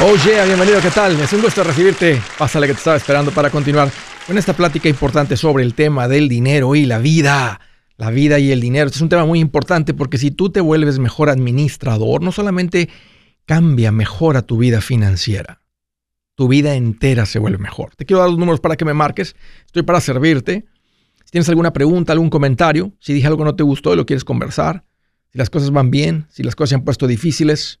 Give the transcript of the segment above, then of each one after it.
Oh yeah, bienvenido, ¿qué tal? Es un gusto recibirte. Pásale que te estaba esperando para continuar con esta plática importante sobre el tema del dinero y la vida. La vida y el dinero. Este es un tema muy importante porque si tú te vuelves mejor administrador, no solamente cambia, mejora tu vida financiera. Tu vida entera se vuelve mejor. Te quiero dar los números para que me marques. Estoy para servirte. Si tienes alguna pregunta, algún comentario, si dije algo que no te gustó y lo quieres conversar, si las cosas van bien, si las cosas se han puesto difíciles,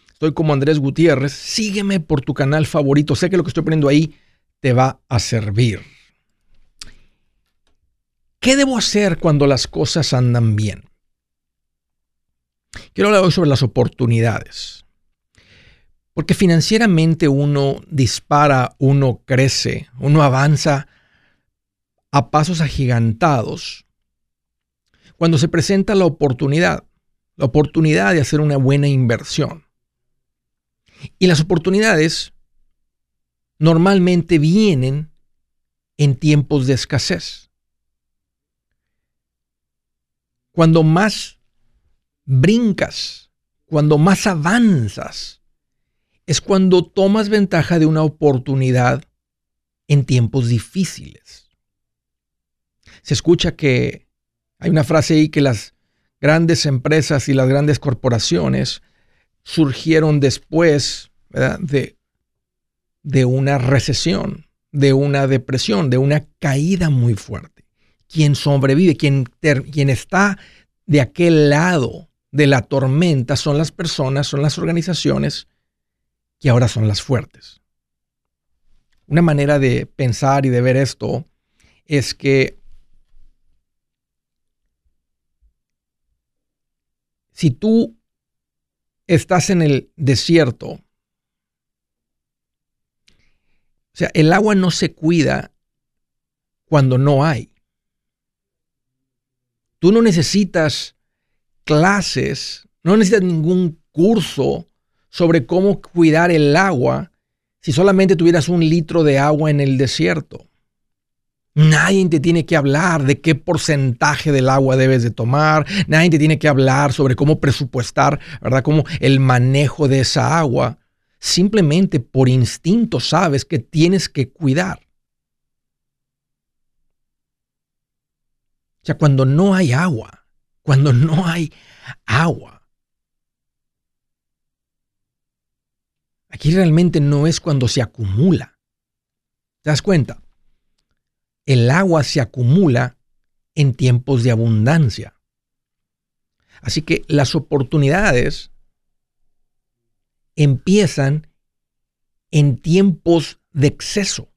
Estoy como Andrés Gutiérrez. Sígueme por tu canal favorito. Sé que lo que estoy poniendo ahí te va a servir. ¿Qué debo hacer cuando las cosas andan bien? Quiero hablar hoy sobre las oportunidades. Porque financieramente uno dispara, uno crece, uno avanza a pasos agigantados cuando se presenta la oportunidad, la oportunidad de hacer una buena inversión. Y las oportunidades normalmente vienen en tiempos de escasez. Cuando más brincas, cuando más avanzas, es cuando tomas ventaja de una oportunidad en tiempos difíciles. Se escucha que hay una frase ahí que las grandes empresas y las grandes corporaciones surgieron después de, de una recesión, de una depresión, de una caída muy fuerte. Quien sobrevive, quien, quien está de aquel lado de la tormenta son las personas, son las organizaciones que ahora son las fuertes. Una manera de pensar y de ver esto es que si tú estás en el desierto, o sea, el agua no se cuida cuando no hay. Tú no necesitas clases, no necesitas ningún curso sobre cómo cuidar el agua si solamente tuvieras un litro de agua en el desierto. Nadie te tiene que hablar de qué porcentaje del agua debes de tomar. Nadie te tiene que hablar sobre cómo presupuestar, ¿verdad? Cómo el manejo de esa agua. Simplemente por instinto sabes que tienes que cuidar. O sea, cuando no hay agua, cuando no hay agua. Aquí realmente no es cuando se acumula. ¿Te das cuenta? El agua se acumula en tiempos de abundancia. Así que las oportunidades empiezan en tiempos de exceso.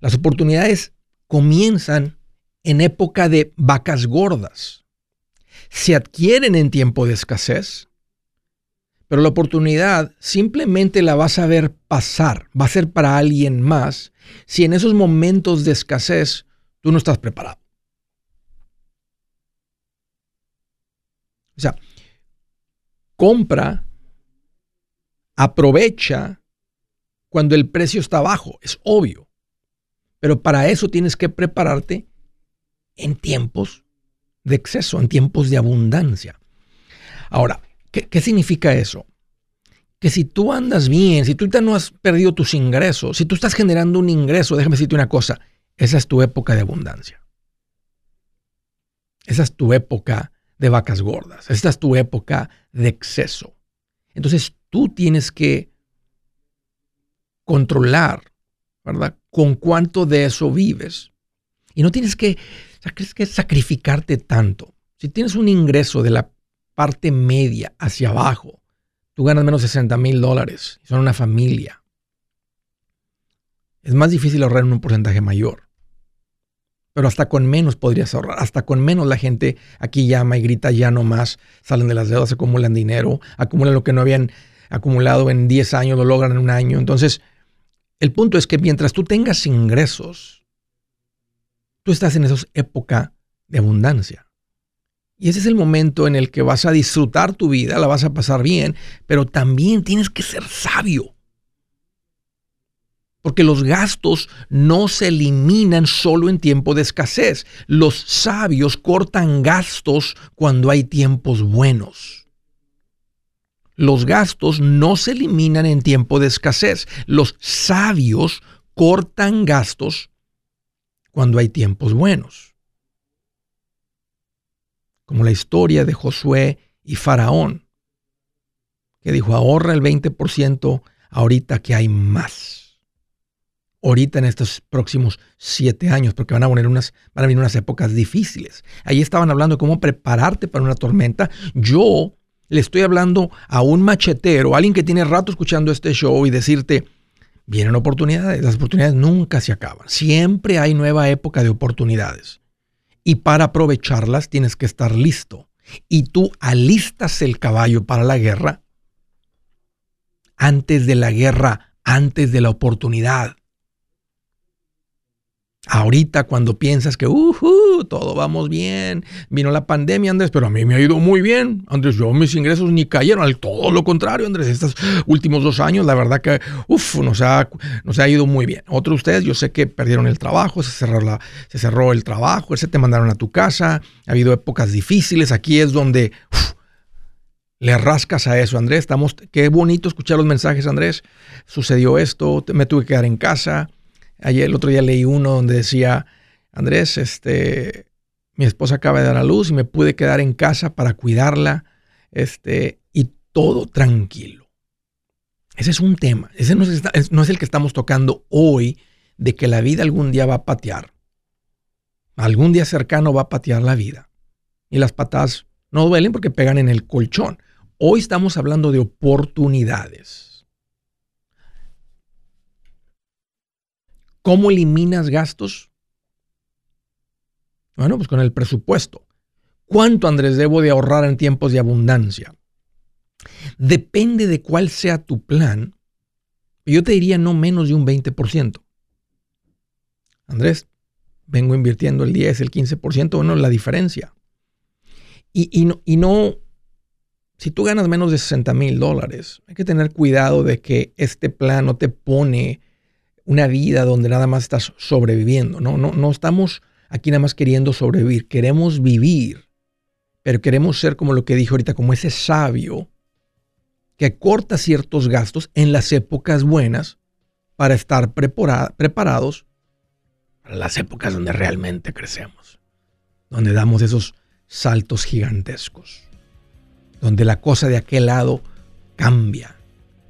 Las oportunidades comienzan en época de vacas gordas. Se adquieren en tiempo de escasez pero la oportunidad simplemente la vas a ver pasar, va a ser para alguien más si en esos momentos de escasez tú no estás preparado. O sea, compra, aprovecha cuando el precio está bajo, es obvio. Pero para eso tienes que prepararte en tiempos de exceso, en tiempos de abundancia. Ahora, ¿Qué, significa eso? Que si tú andas bien, si tú ya no has perdido tus ingresos, si tú estás generando un ingreso, déjame decirte una cosa, esa es tu época de abundancia. Esa es tu época de vacas gordas. Esa es tu época de exceso. Entonces tú tienes que controlar, ¿verdad? Con cuánto de eso vives. Y no tienes que, que sacrificarte tanto. Si tienes un ingreso de la parte media hacia abajo, tú ganas menos de 60 mil dólares. Son una familia. Es más difícil ahorrar en un porcentaje mayor. Pero hasta con menos podrías ahorrar. Hasta con menos la gente aquí llama y grita ya no más. Salen de las deudas, acumulan dinero, acumulan lo que no habían acumulado en 10 años, lo logran en un año. Entonces, El punto es que mientras tú tengas ingresos, tú estás en esa época de abundancia. Y ese es el momento en el que vas a disfrutar tu vida, la vas a pasar bien, pero también tienes que ser sabio. Porque los gastos no se eliminan solo en tiempo de escasez. Los sabios cortan gastos cuando hay tiempos buenos. Los gastos no se eliminan en tiempo de escasez. Los sabios cortan gastos cuando hay tiempos buenos. Como la historia de Josué y Faraón, que dijo, ahorra el 20% ahorita que hay más ahorita en estos próximos siete años, porque van a, poner unas, van a venir unas épocas difíciles. Ahí estaban hablando de cómo prepararte para una tormenta. Yo le estoy hablando a un machetero, a alguien que tiene rato escuchando este show y decirte, vienen oportunidades, las oportunidades nunca se acaban. Siempre hay nueva época de oportunidades. Y para aprovecharlas tienes que estar listo. Y tú alistas el caballo para la guerra antes de la guerra, antes de la oportunidad. Ahorita cuando piensas que uh, todo vamos bien, vino la pandemia, Andrés, pero a mí me ha ido muy bien. Andrés, yo mis ingresos ni cayeron, al todo lo contrario, Andrés, estos últimos dos años, la verdad que uf, nos, ha, ha ido muy bien. Otros ustedes, yo sé que perdieron el trabajo, se cerró, la, se cerró el trabajo, se te mandaron a tu casa, ha habido épocas difíciles, aquí es donde le rascas a eso, Andrés. Estamos, qué bonito escuchar los mensajes, Andrés. Sucedió esto, me tuve que quedar en casa Ayer, el otro día leí uno donde decía, Andrés, este, mi esposa acaba de dar a luz y me pude quedar en casa para cuidarla, este, y todo tranquilo. Ese es un tema. Ese no es, el que estamos tocando hoy, de que la vida algún día va a patear. Algún día cercano va a patear la vida. Y las patadas no duelen porque pegan en el colchón. Hoy estamos hablando de oportunidades. ¿Cómo eliminas gastos? Bueno, pues con el presupuesto. ¿Cuánto, Andrés, debo de ahorrar en tiempos de abundancia? Depende de cuál sea tu plan. Yo te diría no menos de un 20%. Andrés, vengo invirtiendo el 10, el 15%, bueno, la diferencia. Y, y, no, y no, si tú ganas menos de 60 mil dólares, hay que tener cuidado de que este plan no te pone una vida donde nada más estás sobreviviendo. No, no, no estamos aquí nada más queriendo sobrevivir. Queremos vivir, pero queremos ser como lo que dije ahorita, como ese sabio que corta ciertos gastos en las épocas buenas para estar preparados para las épocas donde realmente crecemos, donde damos esos saltos gigantescos, donde la cosa de aquel lado cambia,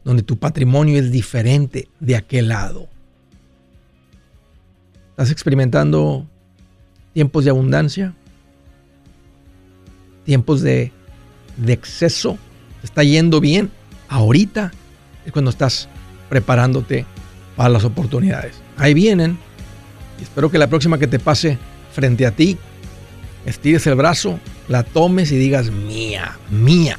donde tu patrimonio es diferente de aquel lado. ¿Estás experimentando tiempos de abundancia? ¿Tiempos de, exceso? ¿Te está yendo bien? Ahorita es cuando estás preparándote para las oportunidades. Ahí vienen. Y espero que la próxima que te pase frente a ti, estires el brazo, la tomes y digas mía, mía.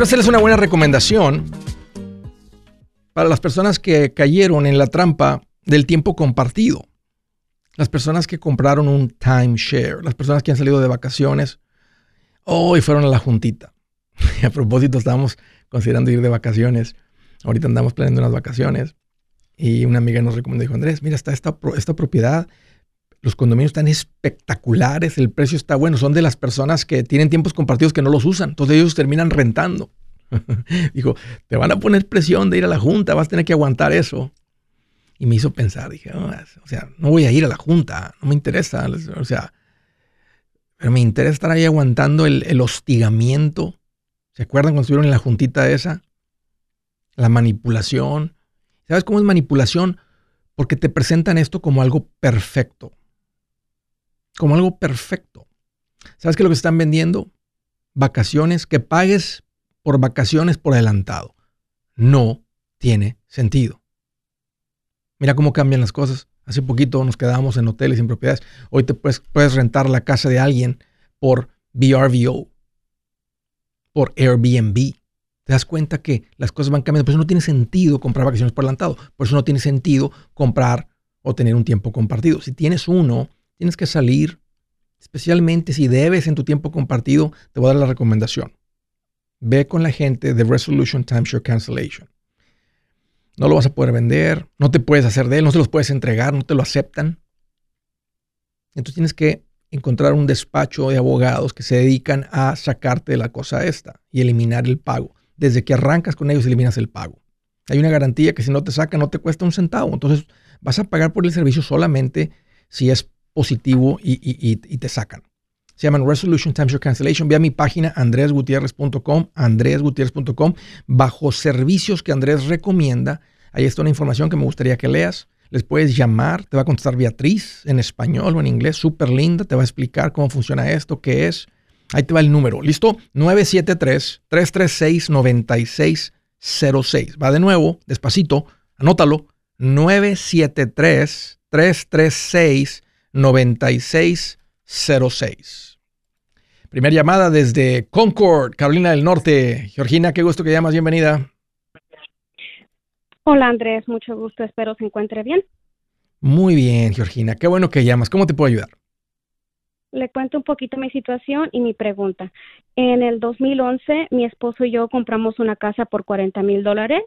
Quiero hacerles una buena recomendación para las personas que cayeron en la trampa del tiempo compartido. Las personas que compraron un timeshare, las personas que han salido de vacaciones hoy fueron a la juntita. a propósito, estábamos considerando ir de vacaciones. Ahorita andamos planeando unas vacaciones. Y una amiga nos recomendó, dijo, Andrés, mira, está esta propiedad, los condominios están espectaculares, el precio está bueno, son de las personas que tienen tiempos compartidos que no los usan, entonces ellos terminan rentando. Dijo, te van a poner presión de ir a la junta, vas a tener que aguantar eso. Y me hizo pensar, dije, o sea, no voy a ir a la junta, no me interesa, o sea, pero me interesa estar ahí aguantando el, el hostigamiento. ¿Se acuerdan cuando estuvieron en la juntita esa? La manipulación. ¿Sabes cómo es manipulación? Porque te presentan esto como algo perfecto como algo perfecto. ¿Sabes qué es lo que están vendiendo? Vacaciones, que pagues por vacaciones por adelantado. No tiene sentido. Mira cómo cambian las cosas. Hace poquito nos quedábamos en hoteles en propiedades. Hoy te puedes, puedes rentar la casa de alguien por VRVO, por Airbnb. Te das cuenta que las cosas van cambiando. Por eso no tiene sentido comprar vacaciones por adelantado. Por eso no tiene sentido comprar o tener un tiempo compartido. Si tienes uno, tienes que salir, especialmente si debes en tu tiempo compartido, te voy a dar la recomendación. Ve con la gente de Resolution Timeshare Cancellation. No lo vas a poder vender, no te puedes hacer de él, no se los puedes entregar, no te lo aceptan. Entonces tienes que encontrar un despacho de abogados que se dedican a sacarte de la cosa esta y eliminar el pago. Desde que arrancas con ellos eliminas el pago. Hay una garantía que si no te saca no te cuesta un centavo. Entonces vas a pagar por el servicio solamente si es positivo y, te sacan. Se llaman Resolution Timeshare Cancellation. Ve a mi página andresgutierrez.com, andresgutierrez.com, bajo servicios que Andrés recomienda. Ahí está una información que me gustaría que leas. Les puedes llamar, te va a contestar Beatriz en español o en inglés, súper linda, te va a explicar cómo funciona esto, qué es. Ahí te va el número, ¿listo? 973-336-9606. Va de nuevo, despacito, anótalo. 973-336-9606. 9606. Primera llamada desde Concord, Carolina del Norte. Georgina, qué gusto que llamas, bienvenida. Hola Andrés, mucho gusto, espero se encuentre bien. Muy bien, Georgina, qué bueno que llamas. ¿Cómo te puedo ayudar? Le cuento un poquito mi situación y mi pregunta. En el 2011, mi esposo y yo compramos una casa por 40 mil dólares.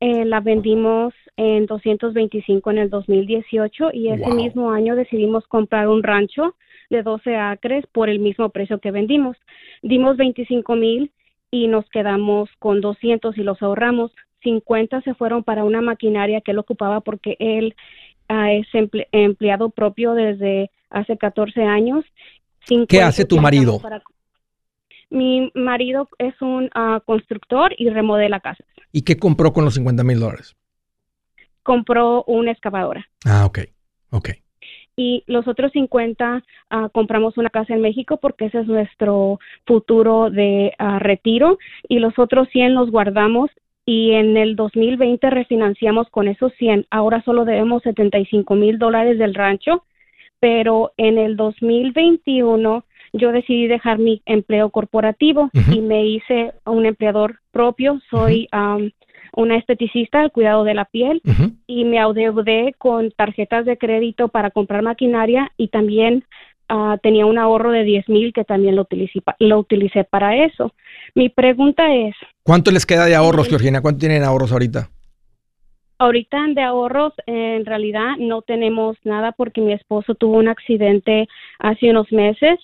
Eh, la vendimos en 225 en el 2018 y ese mismo año decidimos comprar un rancho de 12 acres por el mismo precio que vendimos. Dimos 25 mil y nos quedamos con 200 y los ahorramos. 50 se fueron para una maquinaria que él ocupaba porque él ah, es empleado propio desde hace 14 años. ¿Qué hace tu marido? Mi marido es un ah, constructor y remodela casas. ¿Y qué compró con los 50 mil dólares? Compró una excavadora. Ah, ok, ok. Y los otros 50 ah, compramos una casa en México porque ese es nuestro futuro de ah, retiro y los otros 100 los guardamos y en el 2020 refinanciamos con esos 100. Ahora solo debemos 75 mil dólares del rancho, pero en el 2021 yo decidí dejar mi empleo corporativo y me hice un empleador propio. Soy una esteticista al cuidado de la piel y me adeudé con tarjetas de crédito para comprar maquinaria y también ah, tenía un ahorro de 10 mil que también lo utilicé, lo utilicé para eso. Mi pregunta es... ¿Cuánto les queda de ahorros, Georgina? ¿Cuánto tienen ahorros ahorita? Ahorita de ahorros, en realidad no tenemos nada porque mi esposo tuvo un accidente hace unos meses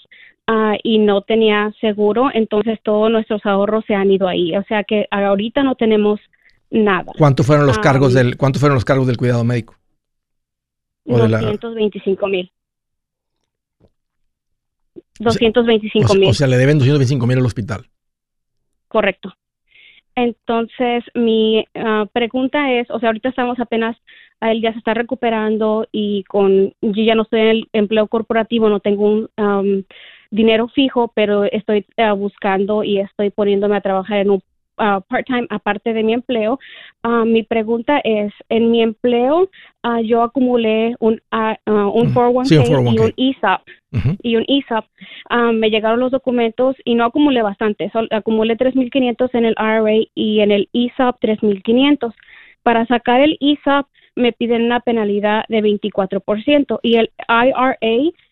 ah, y no tenía seguro, entonces todos nuestros ahorros se han ido ahí. O sea que ahorita no tenemos nada. ¿Cuánto fueron los cargos del cuánto fueron los cargos del cuidado médico? 225 mil. 225 mil. O, sea, le deben 225 mil al hospital. Correcto. Entonces, mi ah, pregunta es, o sea, ahorita estamos apenas, él ya se está recuperando y con, yo ya no estoy en el empleo corporativo, no tengo un dinero fijo, pero estoy ah, buscando y estoy poniéndome a trabajar en un Uh, part-time aparte de mi empleo. Uh, mi pregunta es, en mi empleo uh, yo acumulé un, un 401k, y un ESOP. Y un ESOP. me llegaron los documentos y no acumulé bastante. acumulé 3.500 en el IRA y en el ESOP 3.500. Para sacar el ESOP me piden una penalidad de 24% y el IRA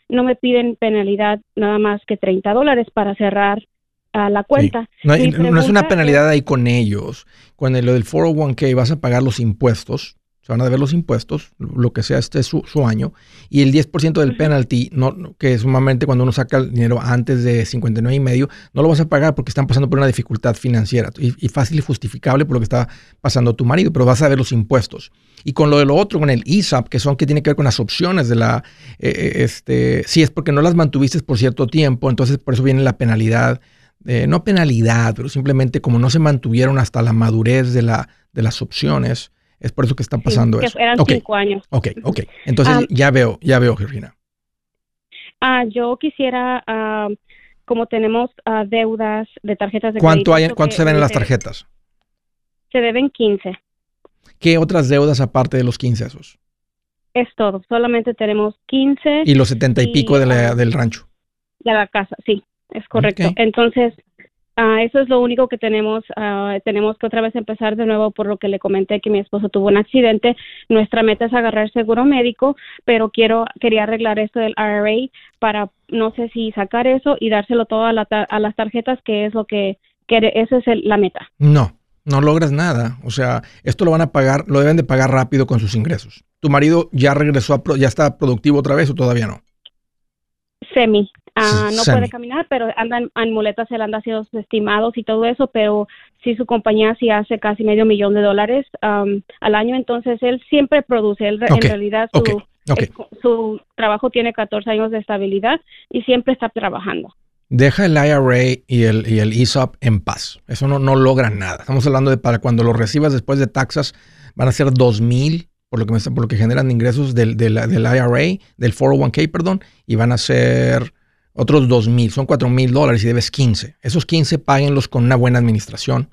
no me piden penalidad nada más que 30 dólares para cerrar a la cuenta. No, es una penalidad ahí con ellos. Cuando lo del 401k vas a pagar los impuestos, se van a deber los impuestos, lo que sea este su, su año, y el 10% del penalty, no, que es sumamente cuando uno saca el dinero antes de 59 y medio, no lo vas a pagar porque están pasando por una dificultad financiera y, fácil y justificable por lo que está pasando tu marido, pero vas a ver los impuestos. Y con lo de lo otro, con el ISAP, que son que tiene que ver con las opciones de la, eh, eh, este, si es porque no las mantuviste por cierto tiempo, entonces por eso viene la penalidad no penalidad, pero simplemente como no se mantuvieron hasta la madurez de, la, de las opciones, es por eso que está pasando eso. Eran cinco años. Ok, ok. Entonces ah. ya veo, ya veo, Georgina. Ah, yo quisiera, ah, como tenemos deudas de tarjetas de ¿Cuánto Hay, ¿Cuánto se ven en las tarjetas? Se deben 15. ¿Qué otras deudas aparte de los 15 esos? Es todo, solamente tenemos 15. ¿Y los 70 y, pico de la, del rancho? De la casa, sí es correcto. Entonces, uh, eso es lo único que tenemos. Uh, tenemos que otra vez empezar de nuevo por lo que le comenté que mi esposo tuvo un accidente. Nuestra meta es agarrar seguro médico, pero quiero quería arreglar esto del IRA para no sé si sacar eso y dárselo todo a, las tarjetas, que es lo que quiere. Esa es la meta. No, no logras nada. O sea, esto lo van a pagar, lo deben de pagar rápido con sus ingresos. ¿Tu marido ya regresó, a, ya está productivo otra vez o todavía no? Semi. Ah, no puede caminar, pero anda en, muletas, él anda haciendo sus estimados y todo eso, pero sí su compañía sí hace casi medio millón de dólares al año, entonces él siempre produce, él, en realidad su, su trabajo tiene 14 años de estabilidad y siempre está trabajando. Deja el IRA y el, y el ESOP en paz. Eso no, no logra nada. Estamos hablando de para cuando lo recibas después de taxas, van a ser dos mil por lo que, me, por lo que generan ingresos del, del, del IRA, del 401k, perdón, y van a ser otros 2 mil, son 4 mil dólares y debes 15. Esos 15 páguenlos con una buena administración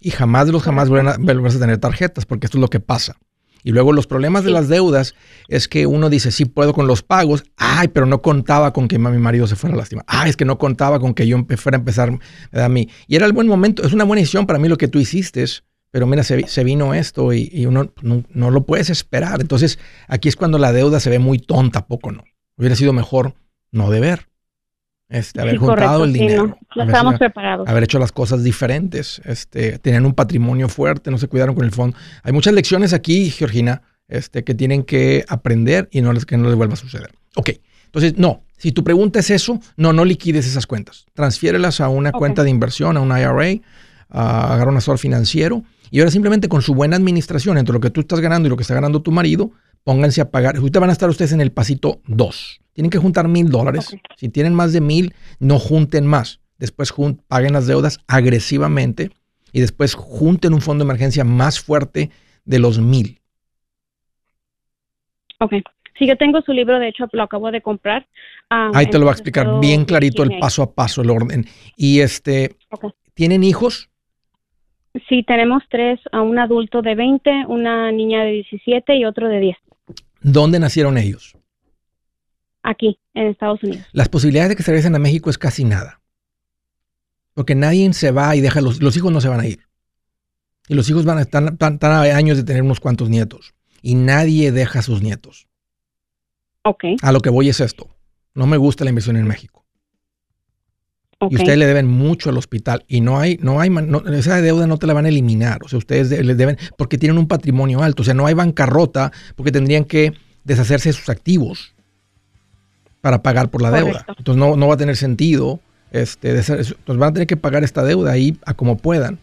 y jamás de los jamás vuelvan a, tener tarjetas porque esto es lo que pasa. Y luego los problemas de las deudas es que uno dice, sí puedo con los pagos, ay, pero no contaba con que mi marido se fuera a lastimar, ay, es que no contaba con que yo fuera a empezar a mí. Y era el buen momento, es una buena decisión para mí lo que tú hiciste, pero mira, se, vino esto y, uno no, no, lo puedes esperar. Entonces, aquí es cuando la deuda se ve muy tonta, poco no. Hubiera sido mejor no deber. Este, haber juntado el dinero. estamos preparados. Haber hecho las cosas diferentes. Este, tenían un patrimonio fuerte, no se cuidaron con el fondo. Hay muchas lecciones aquí, Georgina, este, que tienen que aprender y no les, que no les vuelva a suceder. Ok, entonces, no. Si tu pregunta es eso, no, no liquides esas cuentas. Transfiérelas a una cuenta de inversión, a un IRA, a, agarrar un asesor financiero y ahora simplemente con su buena administración entre lo que tú estás ganando y lo que está ganando tu marido, pónganse a pagar. Ahorita van a estar ustedes en el pasito 2. Tienen que juntar mil dólares. Si tienen más de mil, no junten más. Después paguen las deudas agresivamente y después junten un fondo de emergencia más fuerte de los mil. Ok. Si yo tengo su libro, de hecho lo acabo de comprar. Ah, Ahí te lo va a explicar bien clarito el paso a paso, el orden. Y este, ¿tienen hijos? Sí, tenemos tres, a un adulto de 20, una niña de 17 y otro de 10. ¿Dónde nacieron ellos? aquí en Estados Unidos. Las posibilidades de que se regresen a México es casi nada. Porque nadie se va y deja, los, los hijos no se van a ir. Y los hijos van a estar tan, a años de tener unos cuantos nietos. Y nadie deja a sus nietos. Ok. A lo que voy es esto. No me gusta la inversión en México. Y ustedes le deben mucho al hospital y no hay, no hay, esa deuda no te la van a eliminar. O sea, ustedes les deben, porque tienen un patrimonio alto. O sea, no hay bancarrota porque tendrían que deshacerse de sus activos para pagar por la deuda. Entonces no, no, va a tener sentido. Este, entonces van a tener que pagar esta deuda ahí a como puedan.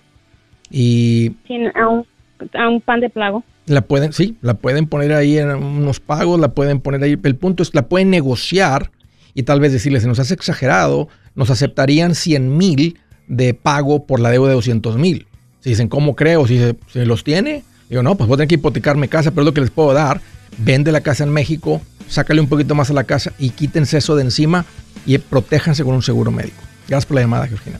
Y a, un, a un pan de plago. La pueden, sí, la pueden poner ahí en unos pagos, la pueden poner ahí. El punto es, la pueden negociar y tal vez decirles, se nos hace exagerado, nos aceptarían 100 mil de pago por la deuda de 200 mil. Si dicen, ¿cómo creo? Si se, los tiene, digo, no, pues voy a tener que hipotecar casa, pero es lo que les puedo dar. Vende la casa en México, sácale un poquito más a la casa y quítense eso de encima y protéjanse con un seguro médico. Gracias por la llamada, Georgina.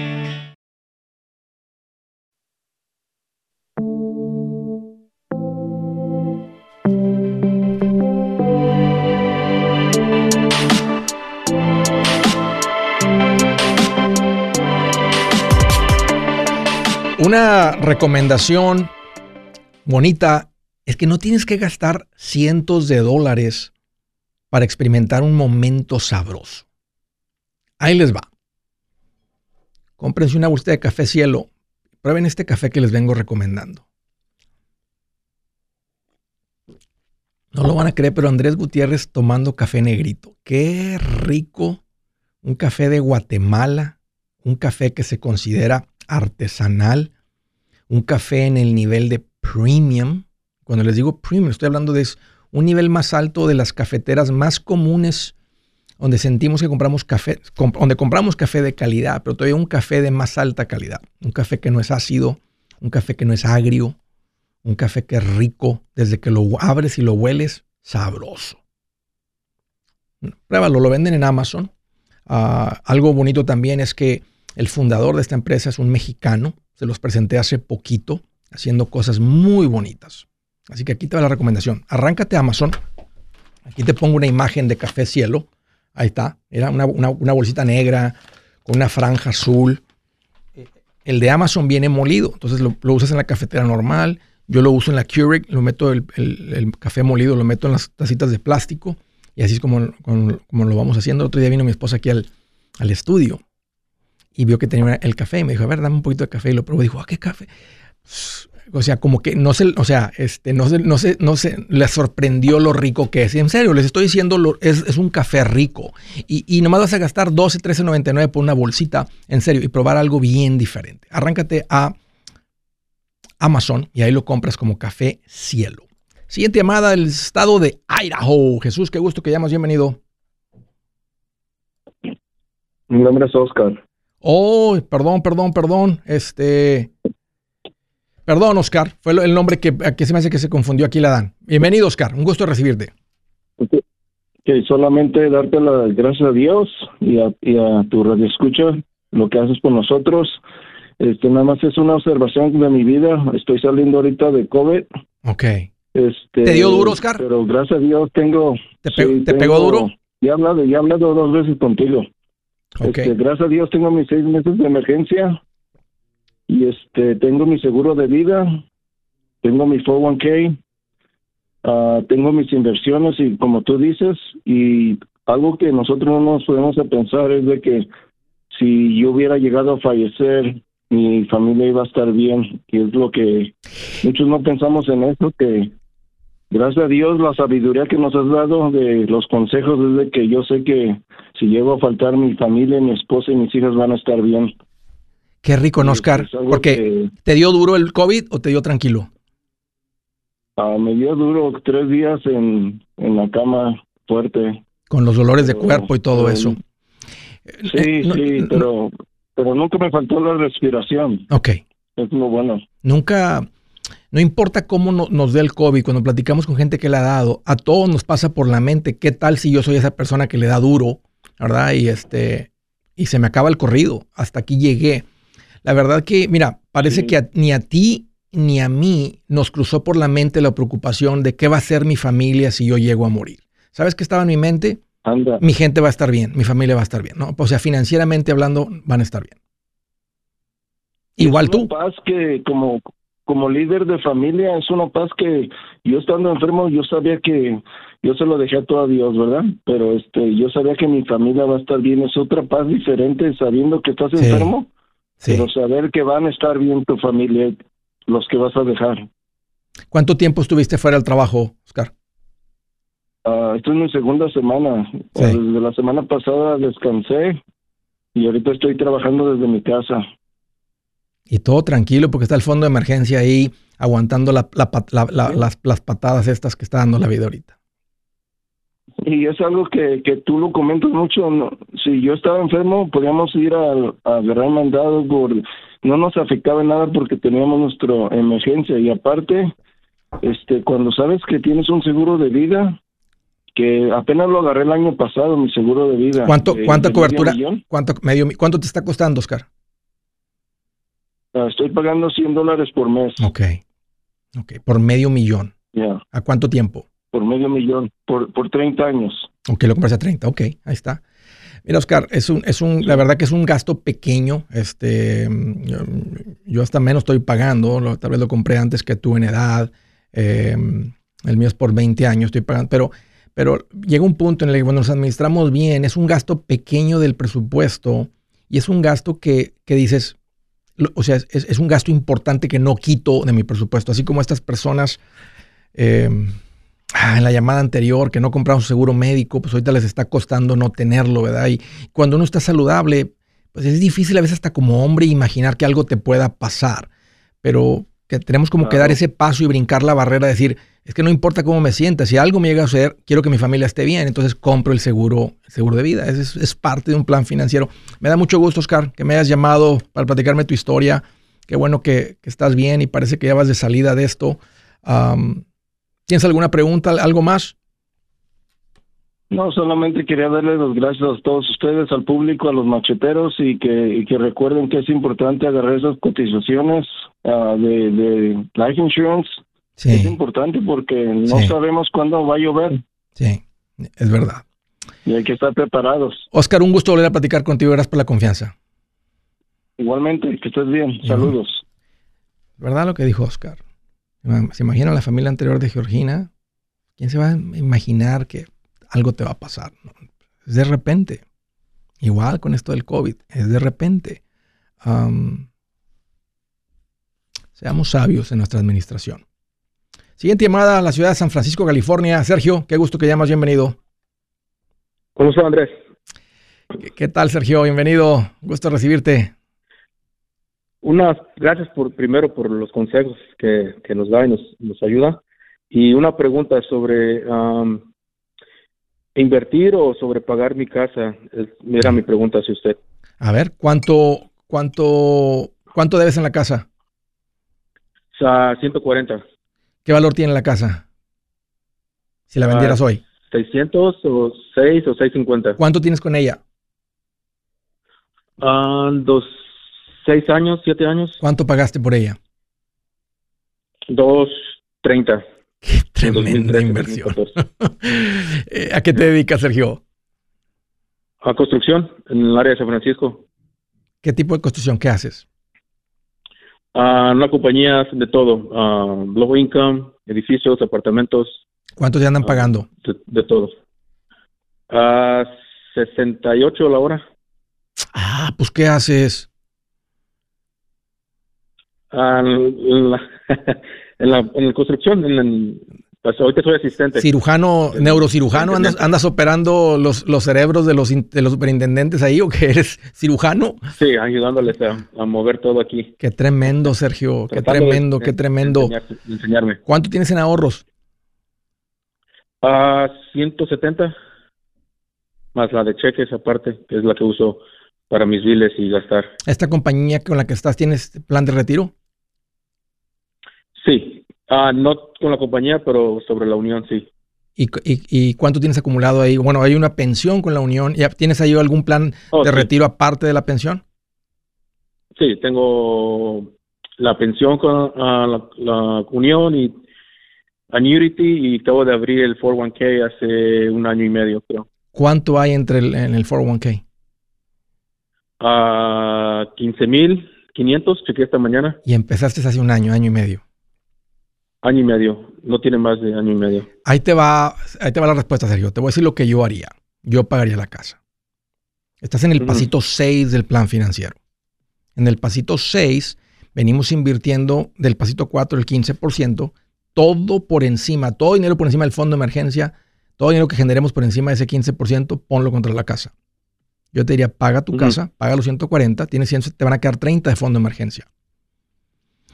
Una recomendación bonita es que no tienes que gastar cientos de dólares para experimentar un momento sabroso. Ahí les va. Cómprense una bolsita de café cielo. Prueben este café que les vengo recomendando. No lo van a creer, pero Andrés Gutiérrez tomando café negrito. Qué rico. Un café de Guatemala. Un café que se considera artesanal, un café en el nivel de premium. Cuando les digo premium, estoy hablando de un nivel más alto de las cafeteras más comunes donde sentimos que compramos café, donde compramos café de calidad, pero todavía un café de más alta calidad. Un café que no es ácido, un café que no es agrio, un café que es rico, desde que lo abres y lo hueles, sabroso. Pruébalo, lo venden en Amazon. Ah, algo bonito también es que el fundador de esta empresa es un mexicano. Se los presenté hace poquito, haciendo cosas muy bonitas. Así que aquí te va la recomendación. Arráncate Amazon. Aquí te pongo una imagen de café cielo. Ahí está. Era una, bolsita negra con una franja azul. El de Amazon viene molido. Entonces lo, usas en la cafetera normal. Yo lo uso en la Keurig. Lo meto el, café molido, lo meto en las tacitas de plástico. Y así es como, como, lo vamos haciendo. El otro día vino mi esposa aquí al, al estudio y vio que tenía el café y me dijo, a ver, dame un poquito de café y lo probó. Dijo, ¿a ah, qué café? O sea, como que no se, o sea, este, no se, no se, no se, le sorprendió lo rico que es. en serio, les estoy diciendo, es, es, un café rico. Y, y nomás vas a gastar 12, 13.99 por una bolsita, en serio, y probar algo bien diferente. Arráncate a Amazon y ahí lo compras como café cielo. Siguiente llamada del estado de Idaho. Jesús, qué gusto que llamas, bienvenido. Mi nombre es Oscar. Oh, perdón, perdón, perdón. Este. Perdón, Oscar. Fue el nombre que, se me hace que se confundió aquí la dan. Bienvenido, Oscar. Un gusto recibirte. Que solamente darte las gracias a Dios y a, tu radio escucha lo que haces por nosotros. Este, nada más es una observación de mi vida. Estoy saliendo ahorita de COVID. Ok. Este, ¿Te dio duro, Oscar? Pero gracias a Dios tengo. ¿Te, pegó duro? Ya he hablado, ya he hablado dos veces contigo. Este, gracias a Dios tengo mis seis meses de emergencia y este tengo mi seguro de vida, tengo mi 401k, ah, tengo mis inversiones y como tú dices y algo que nosotros no nos podemos pensar es de que si yo hubiera llegado a fallecer, mi familia iba a estar bien, y es lo que muchos no pensamos en eso, que gracias a Dios la sabiduría que nos has dado de los consejos es de que yo sé que si llego a faltar mi familia, mi esposa y mis hijas van a estar bien. Qué rico, Oscar, porque ¿te dio duro el COVID o te dio tranquilo? Ah, me dio duro tres días en, en la cama fuerte. Con los dolores de cuerpo y todo eso. Sí, eh, sí, pero, pero nunca me faltó la respiración. Ok. Es lo bueno. Nunca, no importa cómo nos dé el COVID, cuando platicamos con gente que le ha dado, a todos nos pasa por la mente, ¿qué tal si yo soy esa persona que le da duro, verdad? Y este, y se me acaba el corrido, hasta aquí llegué. La verdad que, mira, parece que ni a ti ni a mí nos cruzó por la mente la preocupación de qué va a ser mi familia si yo llego a morir. ¿Sabes qué estaba en mi mente? Mi gente va a estar bien, mi familia va a estar bien, ¿no? O sea, financieramente hablando, van a estar bien. Igual tú. paz que como, como líder de familia, es una paz que yo estando enfermo, yo sabía que yo se lo dejé a todo a Dios, ¿verdad? Pero este, yo sabía que mi familia va a estar bien. Es otra paz diferente sabiendo que estás enfermo, pero saber que van a estar bien tu familia, los que vas a dejar. ¿Cuánto tiempo estuviste fuera del trabajo, Oscar? Uh, esto es mi segunda semana. Desde la semana pasada descansé y ahorita estoy trabajando desde mi casa. Y todo tranquilo porque está el fondo de emergencia ahí aguantando las, las, patadas estas que está dando la vida ahorita. Y es algo que, que tú lo comentas mucho. Si yo estaba enfermo, podíamos ir a, a agarrar mandado por... No nos afectaba nada porque teníamos nuestra emergencia. Y aparte, este, cuando sabes que tienes un seguro de vida, que apenas lo agarré el año pasado, mi seguro de vida. ¿Cuánto, ¿Cuánta cobertura? ¿cuánto, medio, ¿Cuánto te está costando, Oscar? Estoy pagando 100 dólares por mes. Ok. Ok, por medio millón. Ya. ¿A cuánto tiempo? Por medio millón, por, por 30 años. Ok, lo compras a 30, ok, ahí está. Mira, Oscar, es un, es un, la verdad que es un gasto pequeño. Este, yo, hasta menos estoy pagando, tal vez lo compré antes que tú en edad. Eh, el mío es por 20 años, estoy pagando, pero pero llega un punto en el que cuando nos administramos bien, es un gasto pequeño del presupuesto y es un gasto que, dices, o sea, es, un gasto importante que no quito de mi presupuesto. Así como estas personas em, ah, en la llamada anterior que no compraron seguro médico, pues ahorita les está costando no tenerlo, ¿verdad? Y cuando uno está saludable, pues es difícil a veces hasta como hombre imaginar que algo te pueda pasar. Pero que tenemos como que dar ese paso y brincar la barrera, de decir, es que no importa cómo me sienta, si algo me llega a suceder, quiero que mi familia esté bien, entonces compro el seguro, seguro de vida. Es, es, parte de un plan financiero. Me da mucho gusto, Oscar, que me hayas llamado para platicarme tu historia. Qué bueno que, estás bien y parece que ya vas de salida de esto. ¿Tienes alguna pregunta, algo más? No, solamente quería darle las gracias a todos ustedes, al público, a los macheteros y que, que recuerden que es importante agarrar esas cotizaciones ah, de, de life insurance es importante porque no sabemos cuándo va a llover. Sí, es verdad. Y hay que estar preparados. Oscar, un gusto volver a platicar contigo. Gracias por la confianza. Igualmente, que estés bien. Saludos. ¿Verdad lo que dijo Oscar? ¿Se imagina la familia anterior de Georgina? ¿Quién se va a imaginar que algo te va a pasar? Es de repente. Igual con esto del COVID. Es de repente. seamos sabios en nuestra administración. Siguiente llamada a la ciudad de San Francisco, California. Sergio, qué gusto que llamas, bienvenido. ¿Cómo estás, Andrés? ¿Qué, tal, Sergio? Bienvenido, gusto recibirte. Unas gracias por primero por los consejos que, nos da y nos, ayuda. Y una pregunta sobre invertir o sobre pagar mi casa. Mira mi pregunta hacia usted. A ver, ¿cuánto, cuánto, cuánto debes en la casa? O 140. ¿Qué valor tiene la casa? Si la vendieras ah, hoy. 600 o 6 o 650. ¿Cuánto tienes con ella? Uh, dos, seis años, siete años. ¿Cuánto pagaste por ella? Dos treinta. Qué tremenda inversión. Eh, ¿A qué te dedicas, Sergio? A construcción en el área de San Francisco. ¿Qué tipo de construcción? ¿Qué haces? Uh, una compañía de todo, uh, low income, edificios, apartamentos. ¿Cuántos te andan pagando? De, todos. A 68 la hora. Ah, pues ¿qué haces? Ah, en, la, en, la, en la construcción, en, en- pues ahorita soy asistente. Cirujano, neurocirujano, andas, andas operando los, los cerebros de los, de los superintendentes ahí o que eres cirujano. Sí, ayudándoles a, a mover todo aquí. Qué tremendo, Sergio, qué Tratando de- tremendo, de- qué de tremendo. enseñar- de enseñarme. ¿Cuánto tienes en ahorros? A 170, más la de cheques aparte, que es la que uso para mis biles y gastar. ¿Esta compañía con la que estás tienes plan de retiro? Sí, ah, no con la compañía, pero sobre la unión, sí. ¿Y, y- y cuánto tienes acumulado ahí? Bueno, hay una pensión con la Unión. ¿Ya ¿Tienes ahí algún plan Oh, de sí. retiro aparte de la pensión? Sí, tengo la pensión con ah, la, la unión y annuity y acabo de abrir el 401k hace un año y medio, creo. ¿Cuánto hay entre el, en el 401k? A 15 mil 500, chequeé esta mañana, Y empezaste hace un año, año y medio. Año y medio, no tiene más de año y medio. Ahí te va, ahí te va la respuesta, Sergio. Te voy a decir lo que yo haría. Yo pagaría la casa. Estás en el pasito 6 del plan financiero. En el pasito 6 venimos invirtiendo del pasito 4 el 15%, todo por encima, todo dinero por encima del fondo de emergencia, todo dinero que generemos por encima de ese 15%, ponlo contra la casa. Yo te diría, paga tu casa, paga los 140, tienes 100, te van a quedar 30 de fondo de emergencia.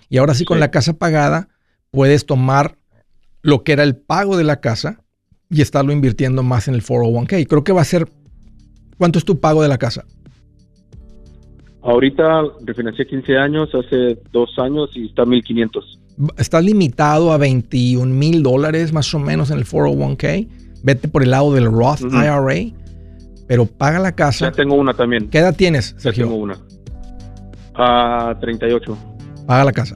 Y ahora sí, con Sí. la casa pagada, puedes tomar lo que era el pago de la casa y estarlo invirtiendo más en el 401k. Creo que va a ser, ¿cuánto es tu pago de la casa? Ahorita refinancié 15 años, hace dos años y está 1500. Estás limitado a 21 mil dólares más o menos en el 401k. Vete por el lado del Roth. IRA, pero paga la casa. Ya tengo una también. ¿Qué edad tienes, Ya tengo Sergio? una. A 38. Paga la casa.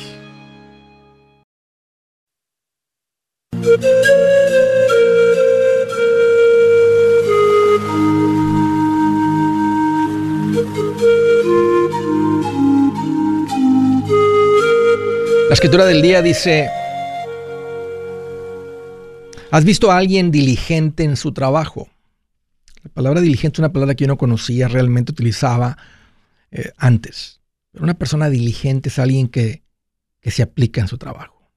La escritura del día dice, ¿has visto a alguien diligente en su trabajo? La palabra diligente es una palabra que yo no conocía, realmente utilizaba eh, antes. Pero una persona diligente es alguien que, que se aplica en su trabajo.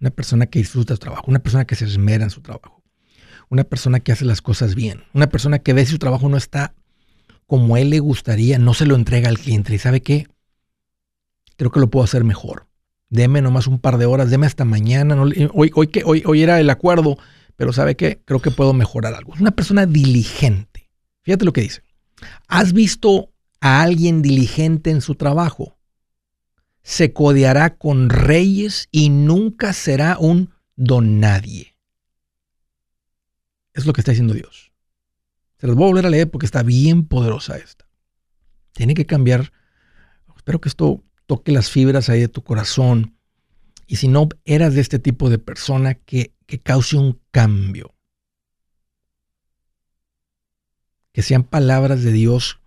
Una persona que disfruta su trabajo, una persona que se esmera en su trabajo. Una persona que hace las cosas bien. Una persona que ve si su trabajo no está como él le gustaría, no se lo entrega al cliente. ¿Y sabe qué? Creo que lo puedo hacer mejor deme nomás un par de horas, deme hasta mañana. le- hoy, hoy, que, hoy, hoy era el acuerdo, pero ¿sabe qué? Creo que puedo mejorar algo. Es una persona diligente. Fíjate lo que dice. ¿Has visto a alguien diligente en su trabajo? Se codeará con reyes y nunca será un don nadie. Es lo que está diciendo Dios. Se los voy a volver a leer porque está bien poderosa esta. Tiene que cambiar. Espero que esto toque las fibras ahí de tu corazón. Y si no eras de este tipo de persona, que, que cause un cambio. Que sean palabras de Dios,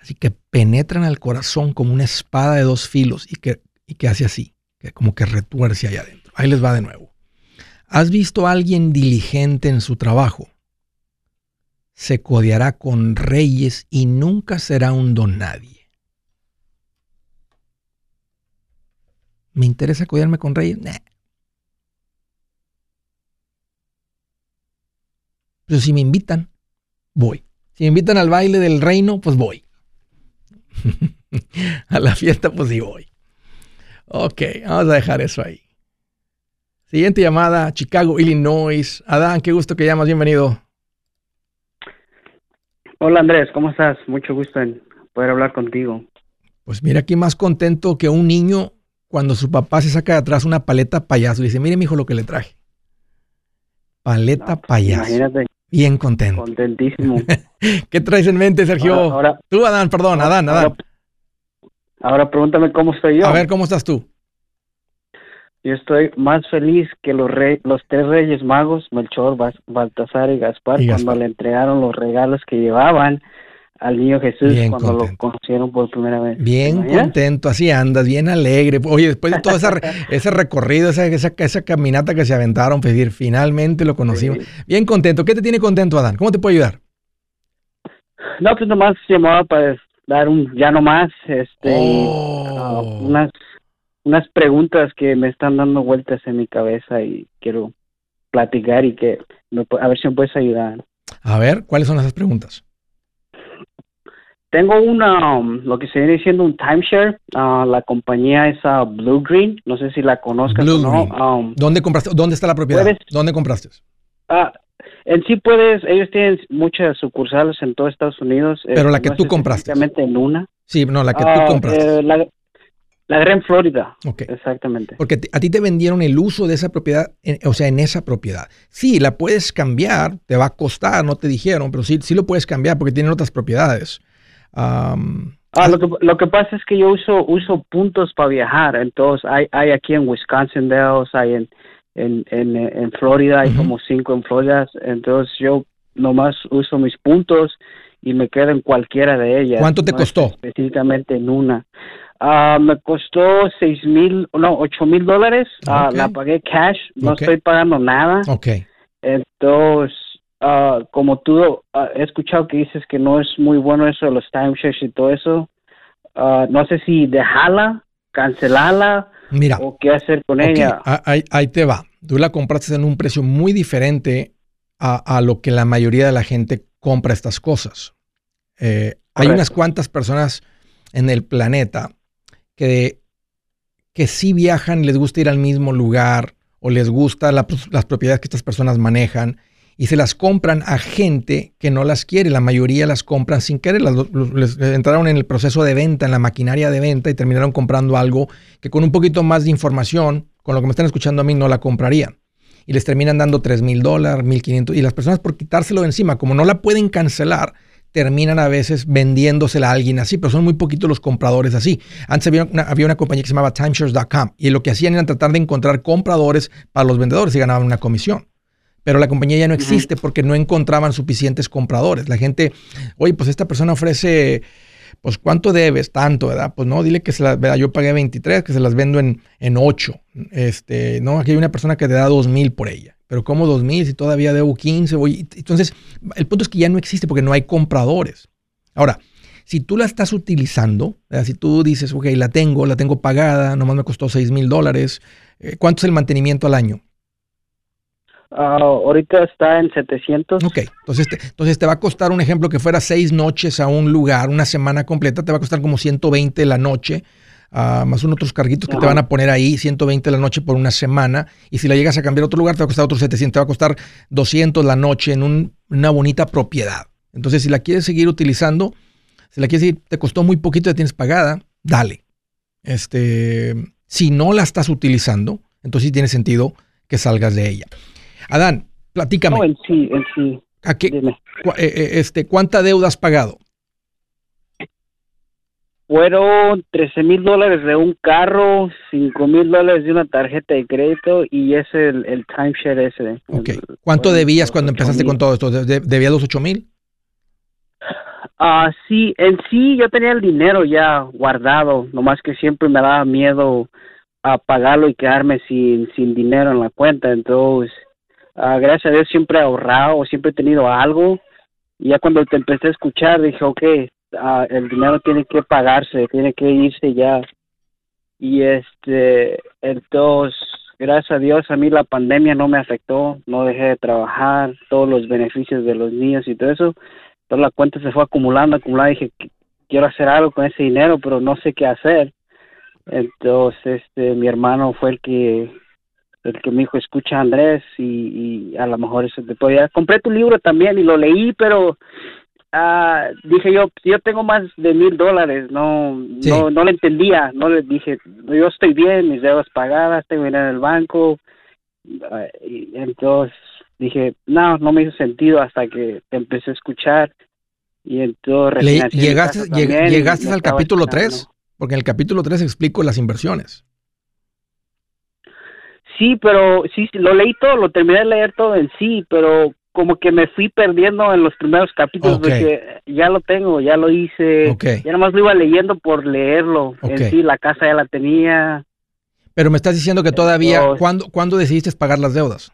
así que penetran al corazón como una espada de dos filos y que, y que hace así, que como que retuerce ahí adentro. Ahí les va de nuevo. ¿Has visto a alguien diligente en su trabajo? Se codeará con reyes y nunca será un don nadie. ¿Me interesa codearme con reyes? Nah. Pero si me invitan, voy. Si me invitan al baile del reino, pues voy. a la fiesta, pues sí voy. Ok, vamos a dejar eso ahí. Siguiente llamada, Chicago, Illinois. Adán, qué gusto que llamas, bienvenido. Hola Andrés, ¿cómo estás? Mucho gusto en poder hablar contigo. Pues mira, aquí más contento que un niño cuando su papá se saca de atrás una paleta payaso y dice, mire, mi hijo, lo que le traje. Paleta pues, payaso. Imagínate. Bien contento. Contentísimo. ¿Qué traes en mente, Sergio? Ahora, ahora, tú, Adán, perdón, Adán, Adán. Ahora, ahora, pregúntame cómo estoy yo. A ver, ¿cómo estás tú? Yo estoy más feliz que los, rey, los tres reyes magos, Melchor, Baltasar y Gaspar, Y cuando le entregaron los regalos que llevaban al niño Jesús Bien cuando contento. lo conocieron por primera vez. Bien contento, así andas, bien alegre. Oye, después de todo esa, ese recorrido, esa, esa, esa caminata que se aventaron, pues decir, finalmente lo conocimos. Sí. Bien contento. ¿Qué te tiene contento, Adán? ¿Cómo te puedo ayudar? No, pues nomás llamaba para dar un ya no más, este, Oh. ah, unas, unas preguntas que me están dando vueltas en mi cabeza y quiero platicar y que me a ver si me puedes ayudar. A ver, ¿cuáles son esas preguntas? Tengo una, um, lo que se viene siendo un timeshare, ah, la compañía es ah, Blue Green, no sé si la conozcas Blue o no. Green. um, ¿Dónde compraste? ¿Dónde está la propiedad? Puedes- ¿Dónde compraste? ah, en sí puedes, ellos tienen muchas sucursales en todo Estados Unidos. Pero eh, la que no tú compraste. Específicamente en una. Sí, no, la que tú compraste. eh, la, la agarré en Florida, ok. exactamente. Porque a ti te vendieron el uso de esa propiedad, en- o sea, en esa propiedad. Sí, la puedes cambiar, te va a costar, no te dijeron, pero sí, sí lo puedes cambiar porque tienen otras propiedades. Ah, lo que, lo que pasa es que yo uso uso puntos para viajar, entonces hay, hay aquí en Wisconsin Dells, hay en, en, en, en Florida, hay como cinco en Florida, entonces yo nomás uso mis puntos y me quedo en cualquiera de ellas. ¿Cuánto te costó? Específicamente en una. Ah, me costó seis mil, no, ocho mil dólares, Ah, la pagué cash, no estoy pagando nada. ok. Entonces, ah, como tú ah, he escuchado que dices que no es muy bueno eso de los timeshares y todo eso, ah, no sé si dejarla, cancelarla Mira, o qué hacer con ella. ahí, ahí te va. Tú la compraste en un precio muy diferente a, a lo que la mayoría de la gente compra estas cosas. Eh, hay unas cuantas personas en el planeta que, que sí viajan, les gusta ir al mismo lugar o les gusta la- las propiedades que estas personas manejan y se las compran a gente que no las quiere. La mayoría las compran sin querer. Les entraron en el proceso de venta, en la maquinaria de venta y terminaron comprando algo que con un poquito más de información, con lo que me están escuchando a mí, no la comprarían. Y les terminan dando 3 mil dólares, 1500. Y las personas por quitárselo de encima, como no la pueden cancelar, terminan a veces vendiéndosela a alguien así, pero son muy poquitos los compradores así. Antes había una, había una compañía que se llamaba timeshares.com y lo que hacían era tratar de encontrar compradores para los vendedores y ganaban una comisión. Pero la compañía ya no existe porque no encontraban suficientes compradores. La gente, oye, pues esta persona ofrece, pues ¿cuánto debes? Tanto, ¿verdad? Pues no, dile que se las, ¿verdad? yo pagué 23, que se las vendo en, en 8. Este, no, aquí hay una persona que te da 2 mil por ella. Pero ¿cómo 2 mil si todavía debo 15? Voy? Entonces, el punto es que ya no existe porque no hay compradores. Ahora, si tú la estás utilizando, ¿verdad? si tú dices, ok, la tengo, la tengo pagada, nomás me costó 6 mil dólares, eh, ¿cuánto es el mantenimiento al año? Ah, ahorita está en 700. Ok, entonces te, entonces te va a costar un ejemplo que fuera seis noches a un lugar, una semana completa, te va a costar como 120 la noche, ah, más unos otros carguitos que te van a poner ahí, 120 la noche por una semana, y si la llegas a cambiar a otro lugar te va a costar otros 700, te va a costar 200 la noche en un- una bonita propiedad. Entonces si la quieres seguir utilizando, si la quieres seguir, te costó muy poquito, ya tienes pagada, dale. Este, si no la estás utilizando, entonces sí tiene sentido que salgas de ella. Adán, platícame. No, en sí, en sí. ¿A qué, eh, eh, este, ¿Cuánta deuda has pagado? Fueron 13 mil dólares de un carro, 5 mil dólares de una tarjeta de crédito y es el, el timeshare ese. El- ¿Cuánto debías cuando empezaste con todo esto? ¿De- de- ¿Debías los 8 mil? Ah, sí, en sí yo tenía el dinero ya guardado, nomás que siempre me daba miedo a pagarlo y quedarme sin, sin dinero en la cuenta. Entonces, ah, gracias a Dios siempre he ahorrado, siempre he tenido algo. Y ya cuando te empecé a escuchar dije, ok, ah, el dinero tiene que pagarse, tiene que irse ya. Y este, entonces, gracias a Dios a mí la pandemia no me afectó, no dejé de trabajar, todos los beneficios de los niños y todo eso. toda la cuenta se fue acumulando, acumulando. Dije, quiero hacer algo con ese dinero, pero no sé qué hacer. Entonces, este, mi hermano fue el que el que me dijo, escucha Andrés y, a lo mejor eso te podía... Compré tu libro también y lo leí, pero ah, dije yo, yo tengo más de mil dólares, no, no, no le entendía, no le dije, yo estoy bien, mis deudas pagadas, tengo dinero en el banco, y entonces dije, no, no me hizo sentido hasta que te empecé a escuchar y entonces... ¿Llegaste, llegaste al capítulo 3? Porque en el capítulo 3 explico las inversiones. Sí, pero sí, lo leí todo, lo terminé de leer todo en sí, pero como que me fui perdiendo en los primeros capítulos porque ya lo tengo, ya lo hice, ya nomás lo iba leyendo por leerlo. En sí, la casa ya la tenía. Pero me estás diciendo que todavía, ¿cuándo, ¿cuándo decidiste pagar las deudas?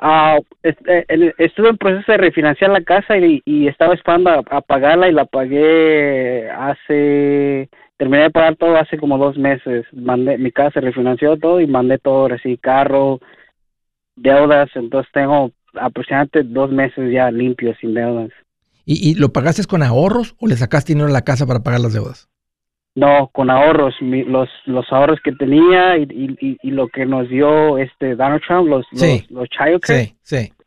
Ah, eh, estuve en proceso de refinanciar la casa y, estaba esperando a, pagarla y la pagué hace terminé de pagar todo hace como dos meses. Mandé, mi casa se refinanció todo y mandé todo, así carro, deudas, entonces tengo aproximadamente dos meses ya limpios sin deudas. ¿Y, lo pagaste con ahorros o le sacaste dinero a la casa para pagar las deudas? No, con ahorros, los, los ahorros que tenía y, y, y, lo que nos dio este Donald Trump, los, los, los child Sí,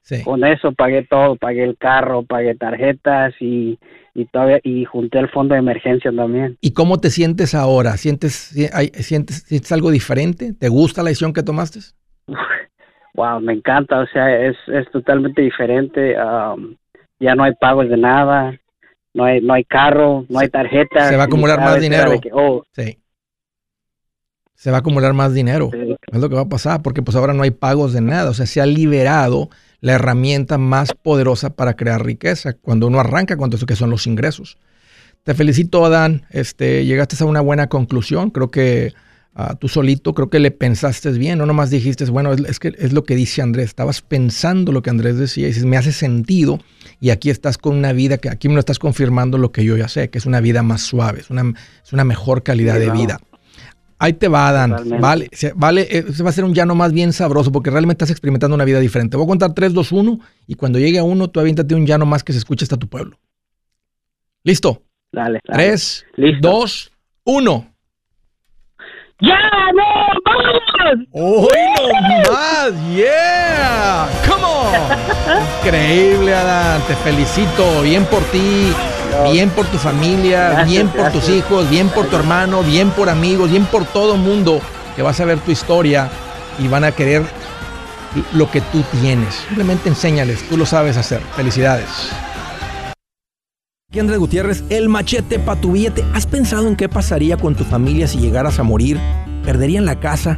sí. Con eso pagué todo, pagué el carro, pagué tarjetas y, y todavía y junté el fondo de emergencia también. ¿Y cómo te sientes ahora? ¿Sientes, sientes, sientes algo diferente? ¿Te gusta la decisión que tomaste? wow, me encanta, o sea, es, es totalmente diferente. Um, ya no hay pagos de nada, no hay, no hay carro, no hay tarjetas. Se va a acumular más dinero. Oh. sí. Se va a acumular más dinero. Es lo que va a pasar, porque pues ahora no hay pagos de nada. O sea, se ha liberado la herramienta más poderosa para crear riqueza cuando uno arranca con eso que son los ingresos. Te felicito, Adán. Este, llegaste a una buena conclusión. Creo que uh, tú solito, creo que le pensaste bien. No nomás dijiste, bueno, es, que es lo que dice Andrés. Estabas pensando lo que Andrés decía y dices, me hace sentido. Y aquí estás con una vida que aquí me lo estás confirmando lo que yo ya sé, que es una vida más suave, es una, es una mejor calidad de vida. Ahí te va, Dan. Vale, vale, eh, se va a ser un llano más bien sabroso porque realmente estás experimentando una vida diferente. Voy a contar 3, 2, 1 y cuando llegue a 1, tú aviéntate un llano más que se escuche hasta tu pueblo. ¿Listo? Dale. 3, 2, 1. ¡Ya no ¡Hoy no más! ¡Yeah! ¡Come on! Increíble, Adán. Te felicito. Bien por ti bien por tu familia, bien por tus hijos, bien por tu hermano, bien por amigos, bien por todo mundo que vas a ver tu historia y van a querer lo que tú tienes. Simplemente enséñales, tú lo sabes hacer. Felicidades. Aquí Andrés Gutiérrez, el machete para tu billete. ¿Has pensado en qué pasaría con tu familia si llegaras a morir? ¿Perderían la casa?